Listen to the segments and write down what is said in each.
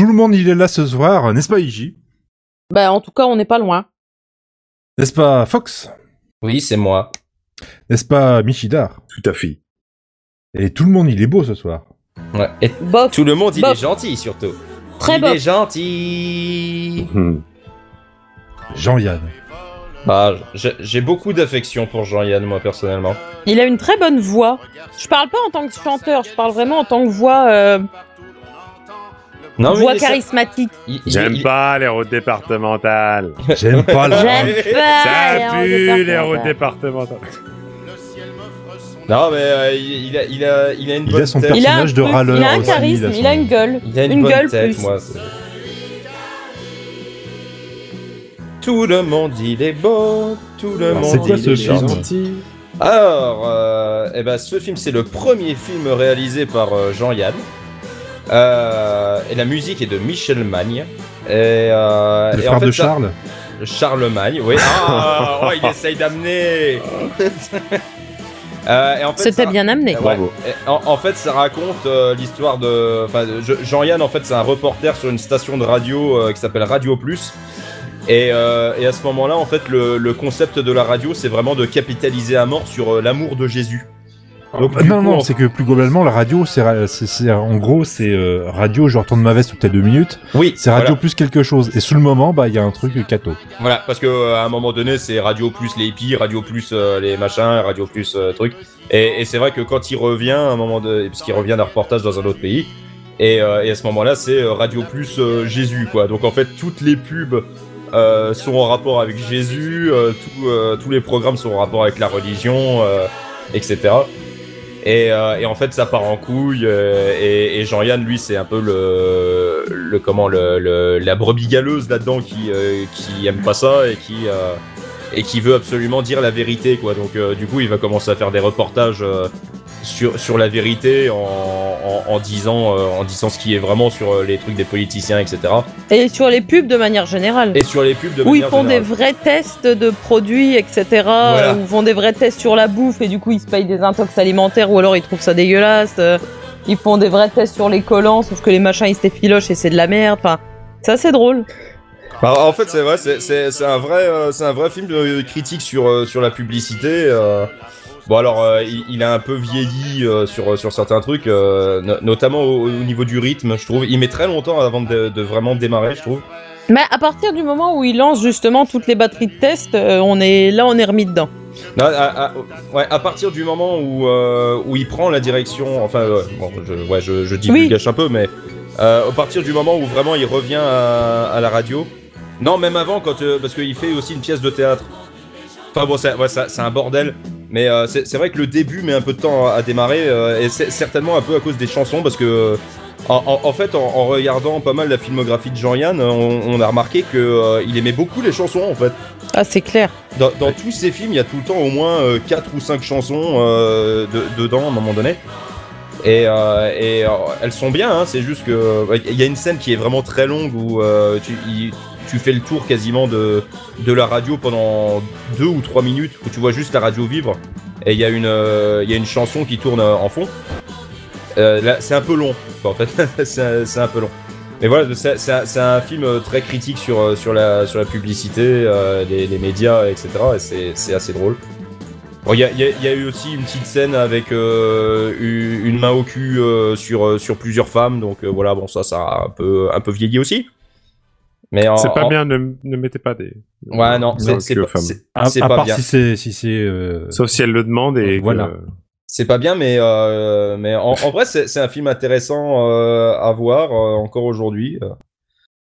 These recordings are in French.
Tout le monde il est là ce soir, n'est-ce pas Iji? Bah, en tout cas, on n'est pas loin. N'est-ce pas Fox? Oui, c'est moi. N'est-ce pas Michidar? Tout à fait. Et tout le monde il est beau ce soir. Ouais. Et Bof, tout le monde, il Bof. est gentil surtout. très il bof. est gentil. Hmm. Jean-Yann. Ah, j'ai j'ai beaucoup d'affection pour Jean-Yann, moi, personnellement. Il a une très bonne voix. Je parle pas en tant que chanteur, je parle vraiment en tant que voix, euh, Non, voix il charismatique. il- il- J'aime il- pas les routes départementales. J'aime pas la... J'aime pas Ça les pue routes les routes départementales. Non, mais euh, il, il a, il, a, il a une Il bonne a son tête. Il a un, personnage de râleur il a un aussi, charisme, il a il a son- une gueule. Il a une, Une bonne gueule tête, plus. moi. Tout le monde, il est beau. Tout le Alors, monde, c'est quoi il ce est film gentil. Alors, euh, eh ben, ce film, c'est le premier film réalisé par euh, Jean-Yann. Euh, et la musique est de Michel Magne. Et, euh, Le et frère en fait, de ça- Charles Charlemagne, oui. Ah, oh, il essaye d'amener. Euh, et en fait, C'était ça- bien amené. Ouais. Bravo. En, en fait, ça raconte euh, l'histoire de. Enfin, je- Jean-Yann, en fait, c'est un reporter sur une station de radio euh, qui s'appelle Radio Plus. Et, euh, et à ce moment-là, en fait, le, le concept de la radio, c'est vraiment de capitaliser à mort sur euh, l'amour de Jésus. Donc, Ah, du non, coup, non, c'est que plus globalement, la radio, c'est, en gros, c'est euh, radio, je retourne ma veste toutes les deux minutes. Oui, C'est radio voilà. plus quelque chose. Et sous le moment, bah, il y a un truc cato. Voilà, parce que euh, à un moment donné, c'est Radio Plus les hippies, Radio Plus euh, les machins, Radio Plus trucs. Et, et c'est vrai que quand il revient, à un moment de, parce qu'il revient d'un reportage dans un autre pays, et, et à ce moment-là, c'est Radio Plus Jésus, quoi. Donc en fait, toutes les pubs sont en rapport avec Jésus, tout, tous les programmes sont en rapport avec la religion, etc. Et, euh, et en fait, ça part en couille. euh, et Jean-Yann, lui, c'est un peu le, le comment, le, la brebis galeuse là-dedans qui, euh, qui aime pas ça et qui et qui veut absolument dire la vérité, quoi. Donc, du coup, il va commencer à faire des reportages sur sur la vérité en, en, en disant euh, en disant ce qui est vraiment sur euh, les trucs des politiciens, etc. Et sur les pubs de manière générale. Et sur les pubs de où ils manière font des générale. vrais tests de produits, etc. Voilà. Où ils font des vrais tests sur la bouffe et du coup ils se payent des intox alimentaires ou alors ils trouvent ça dégueulasse. euh, Ils font des vrais tests sur les collants, sauf que les machins ils se les filochent et c'est de la merde. Enfin, c'est assez drôle. Bah, en fait, c'est vrai, c'est- c'est c'est un vrai, euh, c'est un vrai film de critique sur euh, sur la publicité. euh. Bon alors, euh, il, il a un peu vieilli euh, sur sur certains trucs, euh, no- notamment au, au niveau du rythme, je trouve. Il met très longtemps avant de, de vraiment démarrer, je trouve. Mais à partir du moment où ils lancent justement toutes les batteries de test, euh, on est là, on est remis dedans. Non, à, à- ouais, à partir du moment où euh, où il prend la direction, enfin, euh, bon, je, ouais, je, je divulgage un peu, mais euh, à partir du moment où vraiment il revient à, à la radio. Non, même avant, quand euh, parce qu'il fait aussi une pièce de théâtre. Enfin bon, c'est ouais, c'est un bordel. Mais euh, c'est vrai que le début met un peu de temps à, à démarrer, euh, et c'est certainement un peu à cause des chansons, parce que euh, en, fait, en, en regardant pas mal la filmographie de Jean-Yann, on, on a remarqué que il aimait beaucoup les chansons en fait. Ah, c'est clair. Dans, dans tous ces films, il y a tout le temps au moins 4 ou 5 chansons de- dedans à un moment donné. Et, euh, et, euh, elles sont bien, hein, c'est juste que il y a une scène qui est vraiment très longue où tu, il- tu fais le tour quasiment de, de la radio pendant 2 ou 3 minutes où tu vois juste la radio vivre et il y, a une, euh, y a une chanson qui tourne euh, en fond. Euh, c'est un peu long, en fait, c'est un- peu long. Mais voilà, c'est un, film euh, très critique sur, sur, la, sur la publicité, euh, les, médias, etc. Et c'est- assez drôle. Il y, a, y y a eu aussi une petite scène avec une main au cul sur, sur plusieurs femmes, donc voilà, bon, ça, ça a un peu, un peu vieilli aussi. Mais en- C'est pas en- bien, ne, ne mettez pas des. Ouais, non, c'est pas, À, c'est à pas part bien. si c'est, si c'est, euh, Sauf si elle le demande et. que- Voilà. C'est pas bien, mais, euh, mais en, en vrai, c'est c'est un film intéressant euh, à voir euh, encore aujourd'hui.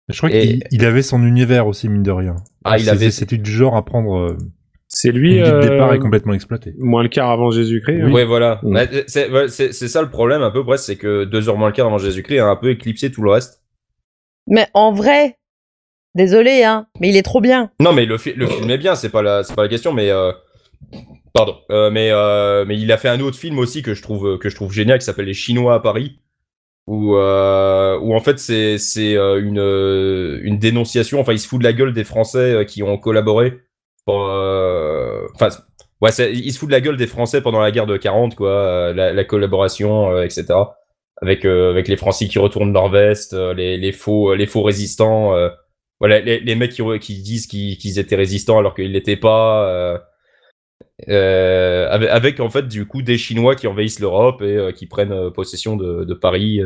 je crois Et- qu'il il avait son univers aussi, mine de rien. Ah, il C'est- avait- C'était du genre à prendre. euh, C'est Lui, le euh, départ est complètement exploité. Moins le quart avant Jésus-Christ. hein. Ouais, voilà. Mm. Bah, c'est ouais, c'est- c'est ça le problème, un peu, presque, c'est que deux heures moins le quart avant Jésus-Christ a un peu éclipsé tout le reste. Mais en vrai, désolé, hein, mais il est trop bien. Non, mais le, fi- le film est bien, c'est pas la, pas la question, mais euh, pardon, Euh, mais euh, mais il a fait un autre film aussi que je trouve que je trouve génial qui s'appelle Les Chinois à Paris, où où en fait c'est une une dénonciation, enfin il se fout de la gueule des Français qui ont collaboré enfin ouais, il se fout de la gueule des Français pendant la guerre de 40 quoi, la, la collaboration, etc. avec avec les Français qui retournent leur veste, les, les faux les faux résistants, voilà les, les mecs qui, disent qu'ils étaient résistants alors qu'ils l'étaient pas. euh, euh, avec, avec, en fait du coup des Chinois qui envahissent l'Europe et euh, qui prennent possession de, de Paris.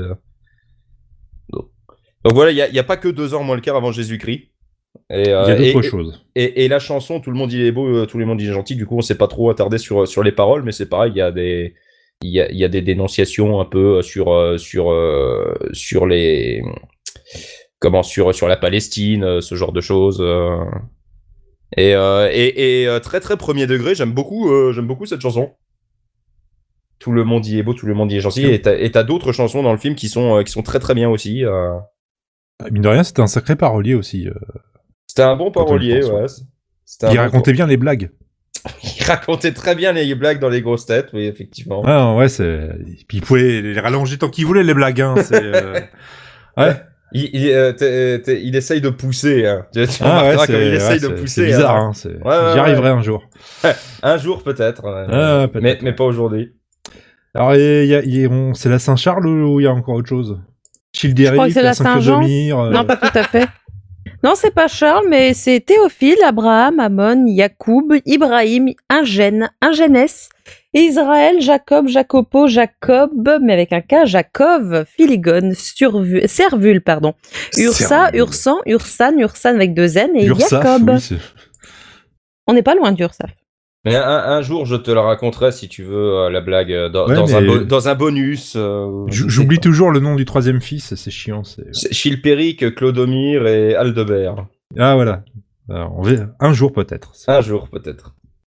Donc, voilà, il y a, pas que deux ans moins le quart avant Jésus-Christ. Il y a d'autres choses. et, et la chanson, tout le monde il est beau, tout le monde il est gentil. Du coup, on s'est pas trop attardé sur sur les paroles, mais c'est pareil, il y a des il y a, il y a des dénonciations un peu sur sur sur les comment sur sur la Palestine, euh, ce genre de choses. euh. Et, euh, et, et très très premier degré, j'aime beaucoup j'aime beaucoup cette chanson. Tout le monde y est beau, tout le monde y est gentil. Et t'as d'autres chansons dans le film qui sont qui sont très très bien aussi. euh. Mine de rien, c'était un sacré parolier aussi. C'était un bon parolier, ouais. Il bon- racontait bien les blagues. Il racontait très bien les blagues dans les grosses têtes, oui, effectivement. Ah ouais, c'est. Puis il pouvait les rallonger tant qu'il voulait les blagues. Hein. euh, Ouais. Il, il, euh, t'es- t'es- il essaye de pousser. Hein. Tu, tu Ah ouais, c'est comme il essaye ouais, de c'est- pousser. C'est bizarre. hein. Hein. c'est- Ouais, ouais, J'y arriverai ouais. un jour. Un jour peut-être. Ah, mais, ouais. mais pas aujourd'hui. Alors, il y a- il y a- on- c'est la Saint-Charles ou il y a encore autre chose? Childéric, Je crois que c'est la Saint-Jean. Euh, Non, pas tout à fait. Non, c'est pas Charles, mais c'est Théophile, Abraham, Amon, Yacoub, Ibrahim, Ingène, Ingénès, Israël, Jacob, Jacopo, Jacob, mais avec un K, Jacob, Philigone, Survu- Servule, pardon, Ursa, Servule. Ursan, Ursan, Ursan avec deux N et Ursaf, Jacob. oui, On n'est pas loin d'Ursaf. Mais un, un jour, je te la raconterai si tu veux, euh, la blague, euh, dans, Ouais, dans, un, bo- dans un bonus. euh, J'oublie toujours le nom du troisième fils, c'est chiant. Chilpéric, Clodomir et Aldebert. Ah voilà. Alors, on va- Un jour peut-être. Un jour, peut-être.